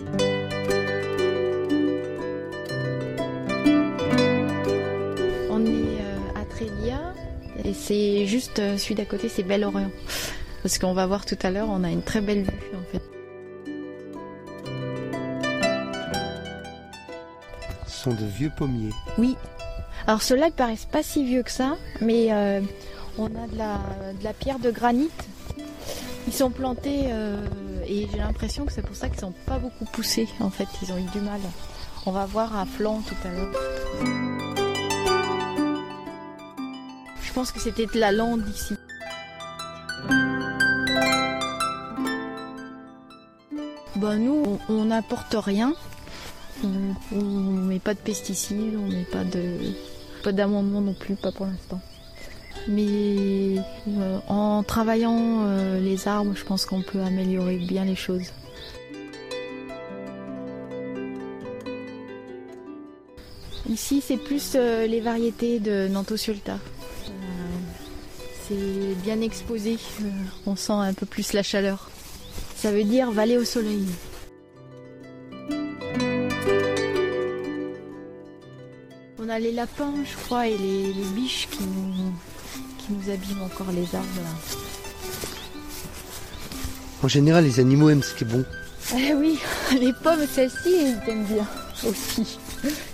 On est euh, à Trélia et c'est juste euh, celui d'à côté, c'est Bel-Orient. Parce qu'on va voir tout à l'heure, on a une très belle vue en fait. Ce sont de vieux pommiers. Oui. Alors ceux-là, ils paraissent pas si vieux que ça, mais euh, on a de la, de la pierre de granit. Ils sont plantés euh, et j'ai l'impression que c'est pour ça qu'ils n'ont pas beaucoup poussé en fait. Ils ont eu du mal. On va voir à flanc tout à l'heure. Je pense que c'était de la lande ici. Bah nous, on on n'apporte rien. On ne met pas de pesticides, on met pas de pas d'amendement non plus, pas pour l'instant. Mais euh, en travaillant euh, les arbres, je pense qu'on peut améliorer bien les choses. Ici, c'est plus euh, les variétés de Nantosulta. Euh, c'est bien exposé, on sent un peu plus la chaleur. Ça veut dire vallée au soleil. On a les lapins, je crois, et les, les biches qui nous, qui nous abîment encore les arbres. Là. En général, les animaux aiment ce qui est bon. Eh oui, les pommes, celles-ci, ils aiment bien aussi.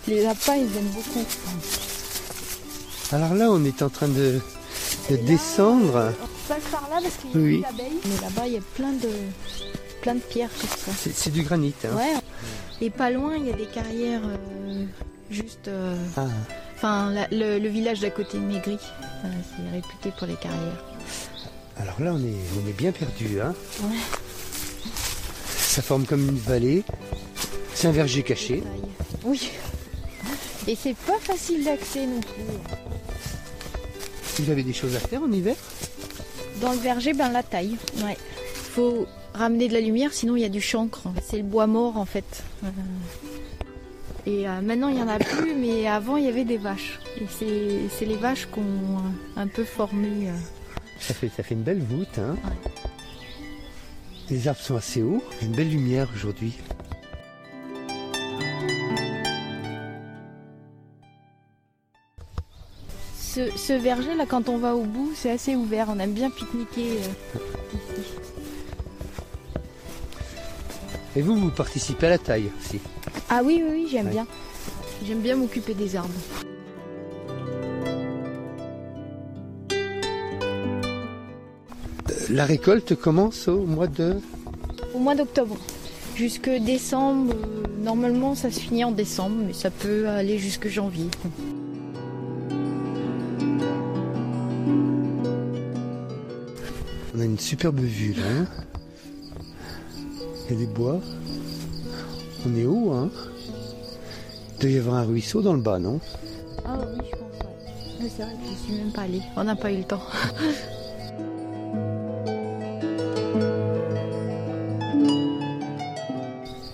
Les lapins, ils aiment beaucoup. Alors là, on est en train de, de là, descendre. On passe par là parce qu'il y a Oui. des abeilles. Mais là-bas, il y a plein de, plein de pierres comme ça. C'est c'est du granit. hein. Ouais. Et pas loin, il y a des carrières euh, juste. euh, Ah, Enfin, la- le, le village d'à côté de Maigry, euh, c'est réputé pour les carrières. alors là, on est, on est bien perdu. Hein. Ouais. Ça forme comme une vallée. C'est un verger caché. Oui. Et c'est pas facile d'accès non plus. Vous avez des choses à faire en hiver? Dans le verger, ben la taille. Ouais. Faut ramener de la lumière, sinon il y a du chancre. C'est le bois mort en fait. Euh, Et euh, maintenant il y en a plus, mais avant il y avait des vaches. Et c'est c'est les vaches qui ont euh, un peu formé. euh, ça fait, ça fait une belle voûte. Hein. Les arbres sont assez hauts. Il y a une belle lumière aujourd'hui. Ce, ce verger là, quand on va au bout, c'est assez ouvert. On aime bien pique-niquer euh, ici. Et vous, vous participez à la taille aussi. Ah oui, oui, oui, j'aime Ouais. bien. J'aime bien m'occuper des arbres. La récolte commence au mois de... Au mois d'octobre. Jusque décembre, euh, normalement ça se finit en décembre, mais ça peut aller jusque janvier. On a une superbe vue là. hein. Il y a des bois. On est haut, hein? Il doit y avoir un ruisseau dans le bas, non? Ah oui, je pense, ouais. Mais c'est vrai que je suis même pas allée. On n'a pas eu le temps.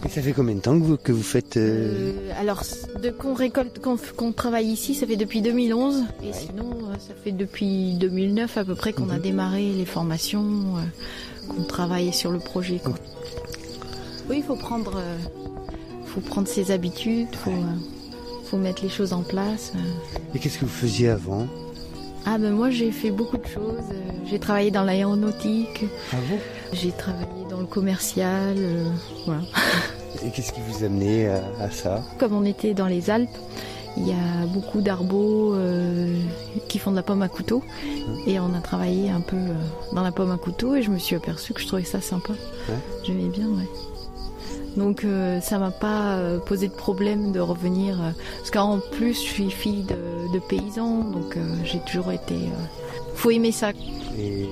Et ça fait combien de temps que vous, que vous faites... euh, Euh, alors, de qu'on récolte, qu'on travaille ici, ça fait depuis 2011. Et sinon, euh, ça fait depuis 2009 à peu près qu'on a Mhm. démarré les formations, euh, qu'on travaille sur le projet. quoi. Oui, il faut prendre, faut prendre ses habitudes, faut, euh, faut mettre les choses en place. euh. Et qu'est-ce que vous faisiez avant? Ah ben moi, j'ai fait beaucoup de choses. Euh, J'ai travaillé dans l'aéronautique, Ah bon? J'ai travaillé dans le commercial, euh, voilà. Et qu'est-ce qui vous amenait à, à ça? Comme on était dans les Alpes, il y a beaucoup d'arbos euh, qui font de la pomme à couteau. Et on a travaillé un peu dans la pomme à couteau et je me suis aperçue que je trouvais ça sympa. J'aimais bien, ouais. Donc euh, ça m'a pas euh, posé de problème de revenir. euh, parce qu'en plus, je suis fille de, de paysans, donc euh, j'ai toujours été... faut aimer ça. Et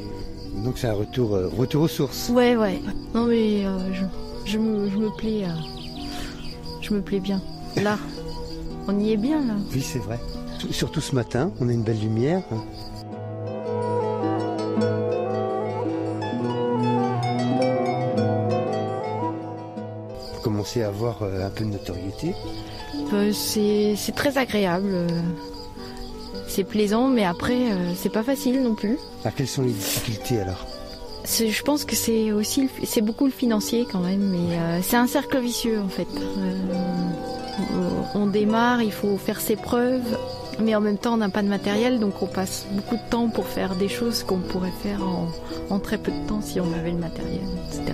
donc c'est un retour, retour aux sources. Ouais, ouais. Non mais je, je, me, je me plais... je me plais bien. Là, on y est bien, là. Oui, c'est vrai. Tout- Surtout ce matin, on a une belle lumière. hein. Commencez à avoir euh, un peu de notoriété. Euh, c'est très agréable. euh, C'est plaisant, mais après, euh, c'est pas facile non plus. Ah, quelles sont les difficultés alors je pense que c'est aussi c'est beaucoup le financier quand même, mais euh, c'est un cercle vicieux en fait. on démarre, il faut faire ses preuves, mais en même temps on n'a pas de matériel, donc on passe beaucoup de temps pour faire des choses qu'on pourrait faire en, très peu de temps si on avait le matériel, etc.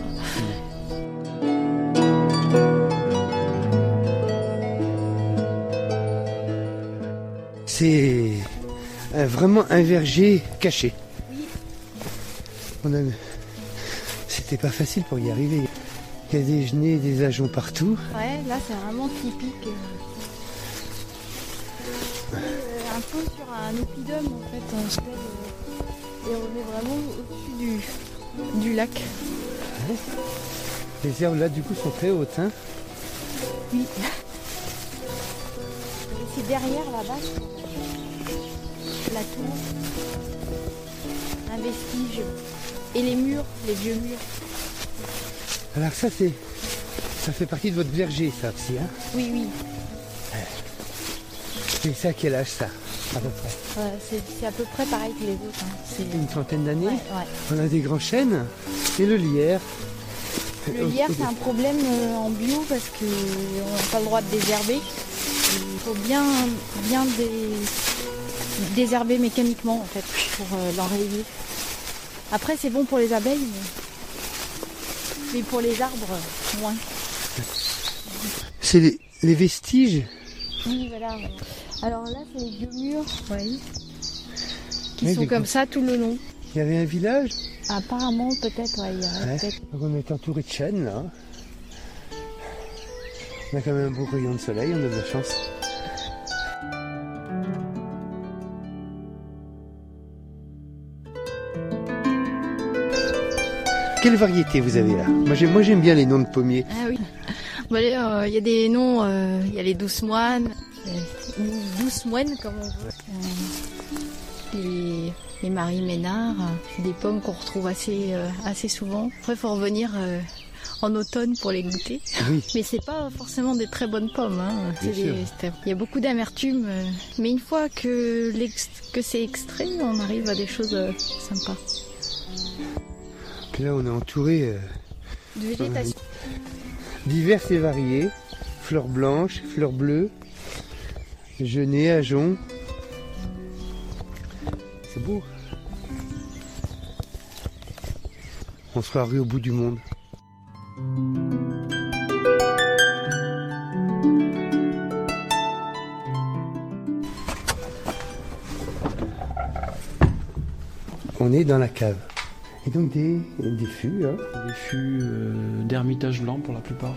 C'est vraiment un verger caché. C'était pas facile pour y arriver. Il y a des genêts, des ajoncs partout. Ouais, là c'est vraiment typique. Euh, un peu sur un oppidum en fait. et on est vraiment au-dessus du, lac. Les herbes là du coup sont très hautes. Hein oui. c'est derrière là-bas, la tour, un vestige. Et les murs, les vieux murs. Alors ça c'est. Ça fait partie de votre verger ça aussi, hein? Oui, oui. C'est ça à quel âge ça à peu près? C'est à peu près pareil que les autres. Hein. C'est une trentaine d'années? On a des grands chênes et le lierre. Le lierre c'est un problème euh, en bio parce qu'on n'a pas le droit de désherber. Il faut bien, bien désherber mécaniquement en fait pour euh, l'enrayer. Après, c'est bon pour les abeilles, mais, pour les arbres, moins. C'est les, vestiges Oui, voilà. Alors là, c'est les vieux murs, qui sont comme ça tout le long. Il y avait un village Apparemment, peut-être, ouais. on est entouré de chênes, là. On a quand même un beau rayon de soleil, on a de la chance. Quelle variété vous avez là Moi j'aime bien les noms de pommiers. Ah oui. Euh, il y a des noms, euh, il y a les douces moines, ou douces moines comme on veut. les, les Marie Ménard, des pommes qu'on retrouve assez, euh, assez souvent. Après, il faut revenir en automne pour les goûter. Oui. Mais c'est pas forcément des très bonnes pommes. Hein. il y a beaucoup d'amertume. Mais une fois que, que c'est extrait, on arrive à des choses sympas là, on est entouré euh, de végétation diverses et variées. Fleurs blanches, fleurs bleues, genêts, ajoncs. C'est beau. On sera arrivé au bout du monde. On est dans la cave. Et donc des, des fûts. Hein. Des fûts euh, d'ermitage blanc pour la plupart.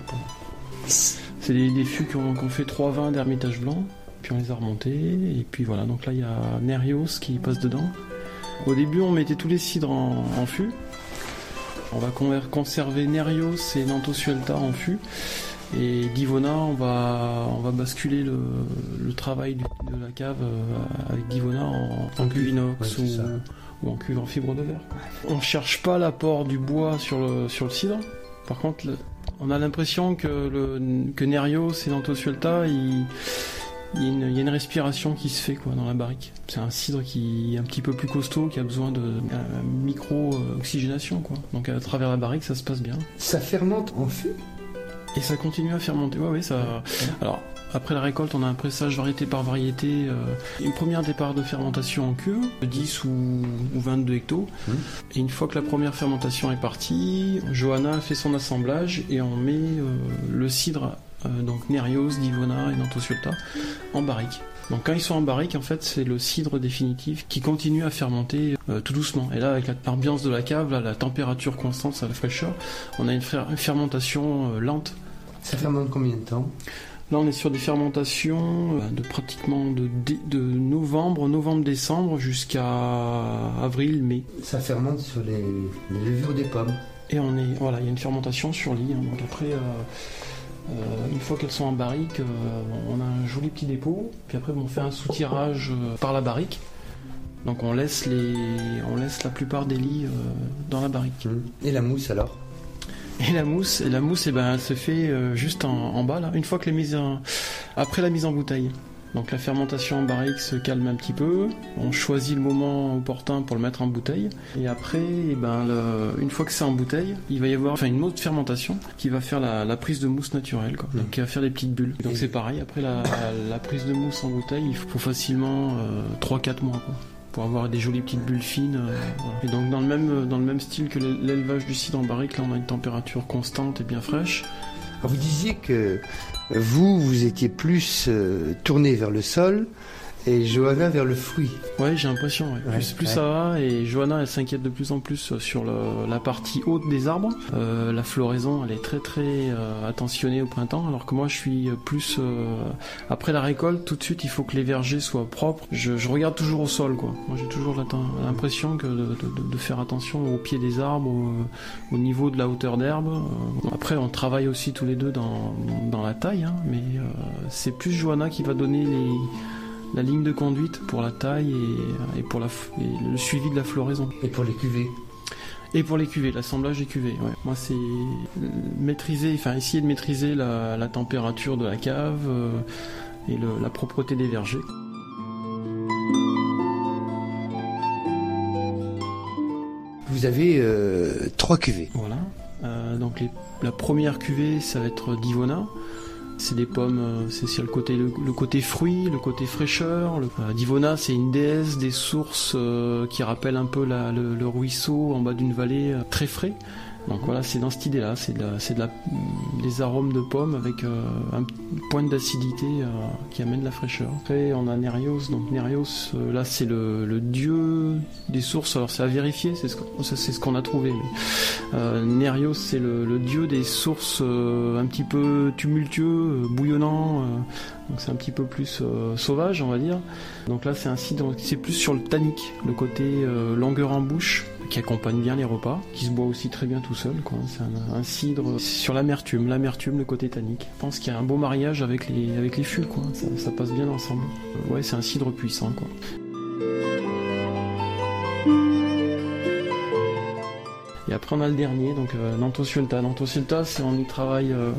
C'est des, fûts qui ont, fait 3 vins d'ermitage blanc, puis on les a remontés. Et puis voilà, donc là il y a Nerios qui passe dedans. Au début on mettait tous les cidres en, fût. On va conserver Nerios et Nantosuelta en fût. Et Divona, on va, on va basculer le, travail de la cave euh, avec Divona en, en cuve inox ou, ou en cuve en fibre de verre. On cherche pas l'apport du bois sur le, sur le cidre. Par contre, on a l'impression que, le, que Nerio, c'est l'antosuelta, il, il, y a une, respiration qui se fait quoi dans la barrique. C'est un cidre qui est un petit peu plus costaud, qui a besoin de micro-oxygénation. quoi. Donc à travers la barrique, ça se passe bien. Ça fermente en fût et ça continue à fermenter. Ouais, oui, ça. Alors, après la récolte, on a un pressage variété par variété. Euh, une première départ de fermentation en cuve, 10 ou, 22 hectos. Mmh. Et une fois que la première fermentation est partie, Johanna fait son assemblage et on met euh, le cidre, euh, donc Nerios, Divona et Nantosuelta, en barrique. Donc quand ils sont en barrique, en fait, c'est le cidre définitif qui continue à fermenter tout doucement. Et là, avec l'ambiance de la cave, la température constante, la fraîcheur, on a une, fermentation lente. Ça fermente combien de temps? Là, on est sur des fermentations euh, de pratiquement de, de novembre, novembre-décembre jusqu'à avril-mai. Ça fermente sur les, levures des pommes. Et on est, voilà, il y a une fermentation sur lit. Hein. donc après, euh, euh, une fois qu'elles sont en barrique, on a un joli petit dépôt. Puis après, on fait un soutirage par la barrique. Donc on laisse les, on laisse la plupart des lits dans la barrique. Et la mousse alors? Et la mousse, et la mousse, eh ben, elle se fait euh, juste en, bas là, une fois que les mises après la mise en bouteille. Donc la fermentation en barrique se calme un petit peu, on choisit le moment opportun pour le mettre en bouteille, et après, eh ben, une fois que c'est en bouteille, il va y avoir enfin, une autre fermentation qui va faire la, prise de mousse naturelle, quoi. donc qui va faire des petites bulles. Donc c'est pareil, après la, prise de mousse en bouteille, il faut facilement 3-4 euh, mois. Quoi pour avoir des jolies petites bulles fines. Euh, et donc dans le même dans le même style que l'élevage du cidre en barrique, là on a une température constante et bien fraîche. Vous disiez que vous, vous étiez plus euh, tourné vers le sol et Johanna vers le fruit. Ouais, j'ai l'impression. plus, ça va et Johanna elle s'inquiète de plus en plus sur la partie haute des arbres. Euh, la floraison elle est très très euh, attentionnée au printemps alors que moi je suis plus après la récolte tout de suite il faut que les vergers soient propres. Je, regarde toujours au sol quoi. Moi j'ai toujours l'impression que de, faire attention au pied des arbres, au, niveau de la hauteur d'herbe. Après on travaille aussi tous les deux dans, dans la taille hein, mais c'est plus Johanna qui va donner les la ligne de conduite pour la taille et, pour la, le suivi de la floraison. Et pour les cuvées et pour les cuvées, l'assemblage des cuvées. Moi, c'est maîtriser, enfin essayer de maîtriser la, température de la cave euh, et la propreté des vergers. Vous avez euh, trois cuvées. Voilà. Euh, donc la première cuvée, ça va être Divona. C'est des pommes, euh, c'est le côté le, côté fruit, le côté fraîcheur. Le, euh, Divona, c'est une déesse des sources euh, qui rappelle un peu le, ruisseau en bas d'une vallée très frais. Donc voilà, c'est dans cette idée-là, c'est de, de des arômes de pommes avec euh, un point d'acidité euh, qui amène la fraîcheur. Après, on a Nerios. Donc Nerios, euh, là, c'est le, dieu des sources. Alors c'est à vérifier, c'est ce qu'on a trouvé. Mais, Nerios, c'est le, dieu des sources un petit peu tumultueux, bouillonnant. donc c'est un petit peu plus sauvage, on va dire. Donc là, c'est un cidre, c'est plus sur le tannique, le côté longueur en bouche qui accompagne bien les repas, qui se boit aussi très bien tout seul. C'est un, cidre sur l'amertume, l'amertume, le côté tannique. Je pense qu'il y a un beau mariage avec les, avec les fûts, quoi. Ça, passe bien ensemble. Ouais, c'est un cidre puissant, quoi. Et après on a le dernier, donc euh, Nanto Nantosulta, c'est on y travaille euh,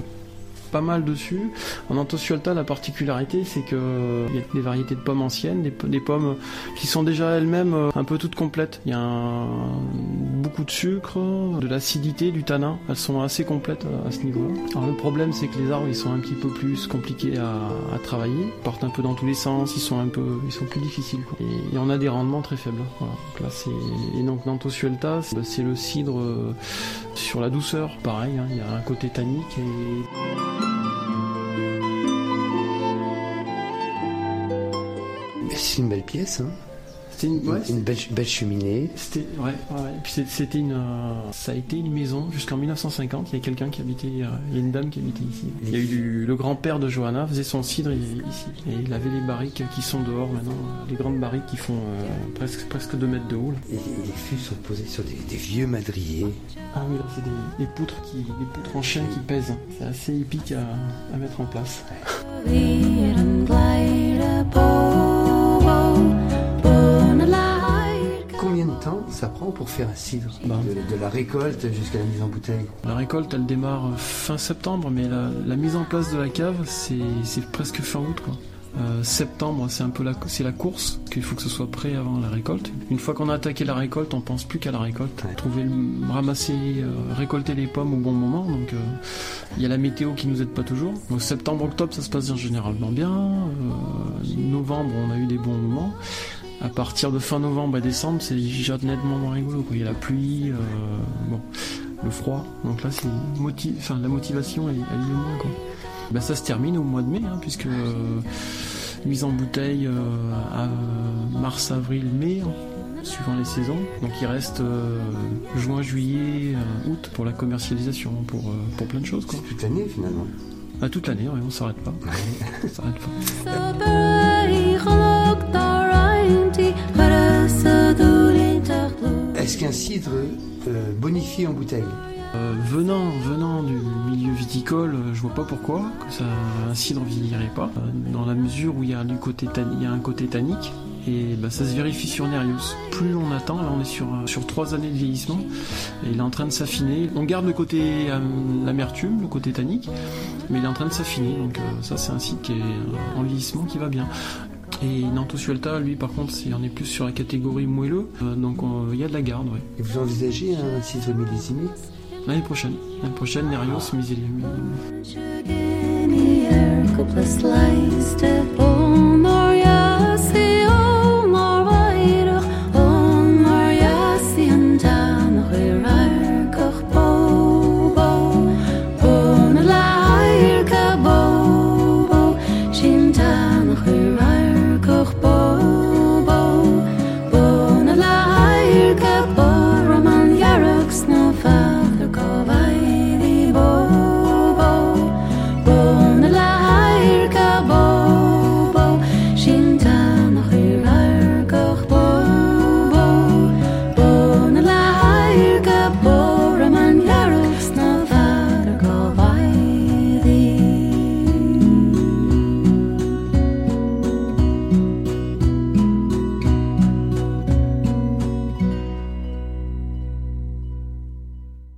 pas mal dessus. En Antosciolta, la particularité, c'est que il y a des variétés de pommes anciennes, des, pommes qui sont déjà elles-mêmes euh, un peu toutes complètes. Il y a beaucoup de sucre, de l'acidité, du tanin. Elles sont assez complètes euh, à ce niveau-là. Alors le problème, c'est que les arbres, ils sont un petit peu plus compliqués à, travailler. Ils partent un peu dans tous les sens. Ils sont un peu, ils sont plus difficiles. Et, on a des rendements très faibles. Donc là, et donc Nantosuelta, c'est le cidre euh, sur la douceur. Pareil, hein. il y a un côté tannique c'est une belle pièce. Hein c'était une, belle, cheminée. C'était ouais, ouais. puis c'était une, euh, ça a été une maison jusqu'en 1950. Il y a quelqu'un qui habitait, euh, il y a une dame qui habitait ici. Il y a eu le grand-père de Johanna faisait son cidre ici et il avait les barriques qui sont dehors maintenant, les grandes barriques qui font euh, presque presque 2 mètres de haut. Et, les fûts sont posés sur des, vieux madriers. Ah oui, là c'est des, poutres qui, des poutres en chien qui pèsent. C'est assez épique à, à mettre en place. Temps pour faire un cidre bah. de, la récolte jusqu'à la mise en bouteille La récolte, elle démarre fin septembre, mais la, mise en place de la cave, c'est presque fin août. Quoi. Euh, septembre, c'est un peu la, c'est la course, qu'il faut que ce soit prêt avant la récolte. Une fois qu'on a attaqué la récolte, on pense plus qu'à la récolte. Trouver, ramasser, euh, récolter les pommes au bon moment. Donc, euh, il y a la météo qui nous aide pas toujours. Donc, septembre, octobre, ça se passe généralement bien. novembre, on a eu des bons moments. À partir de fin novembre et décembre, c'est déjà nettement moins rigolo. Il y a la pluie, bon, le froid. Donc là, c'est enfin, la motivation, elle, elle est moins. Quoi. Ben, ça se termine au mois de mai, hein, puisque euh, mise en bouteille euh, à mars, avril, mai, hein, suivant les saisons. Donc il reste euh, juin, juillet, août pour la commercialisation, pour, pour plein de choses. Quoi. Toute l'année finalement. Ah, toute l'année, ouais, on s'arrête pas. on s'arrête pas. Qu'un cidre bonifie en bouteille euh, venant, venant du milieu viticole, euh, je vois pas pourquoi ça, un cidre vieillirait pas, euh, dans la mesure où il y a du côté il y a un côté tannique Et bah, ça se vérifie sur Nerius. Plus on attend, là on est sur, euh, sur trois années de vieillissement, et il est en train de s'affiner. On garde le côté euh, l'amertume, le côté tannique, mais il est en train de s'affiner. Donc ça c'est un site qui est en vieillissement qui va bien. Et Nanto Suelta, lui, par contre, on est plus sur la catégorie moelleux, donc il y a de la garde. Ouais. Et vous envisagez un site millésimé L'année prochaine. L'année prochaine, Nerios, mais il est...